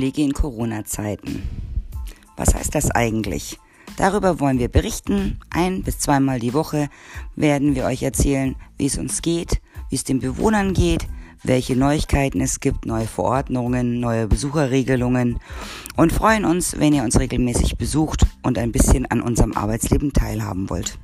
Pflege in Corona-Zeiten. Was heißt das eigentlich? Darüber wollen wir berichten. Ein bis zweimal die Woche werden wir euch erzählen, wie es uns geht, wie es den Bewohnern geht, welche Neuigkeiten es gibt, neue Verordnungen, neue Besucherregelungen und freuen uns, wenn ihr uns regelmäßig besucht und ein bisschen an unserem Arbeitsleben teilhaben wollt.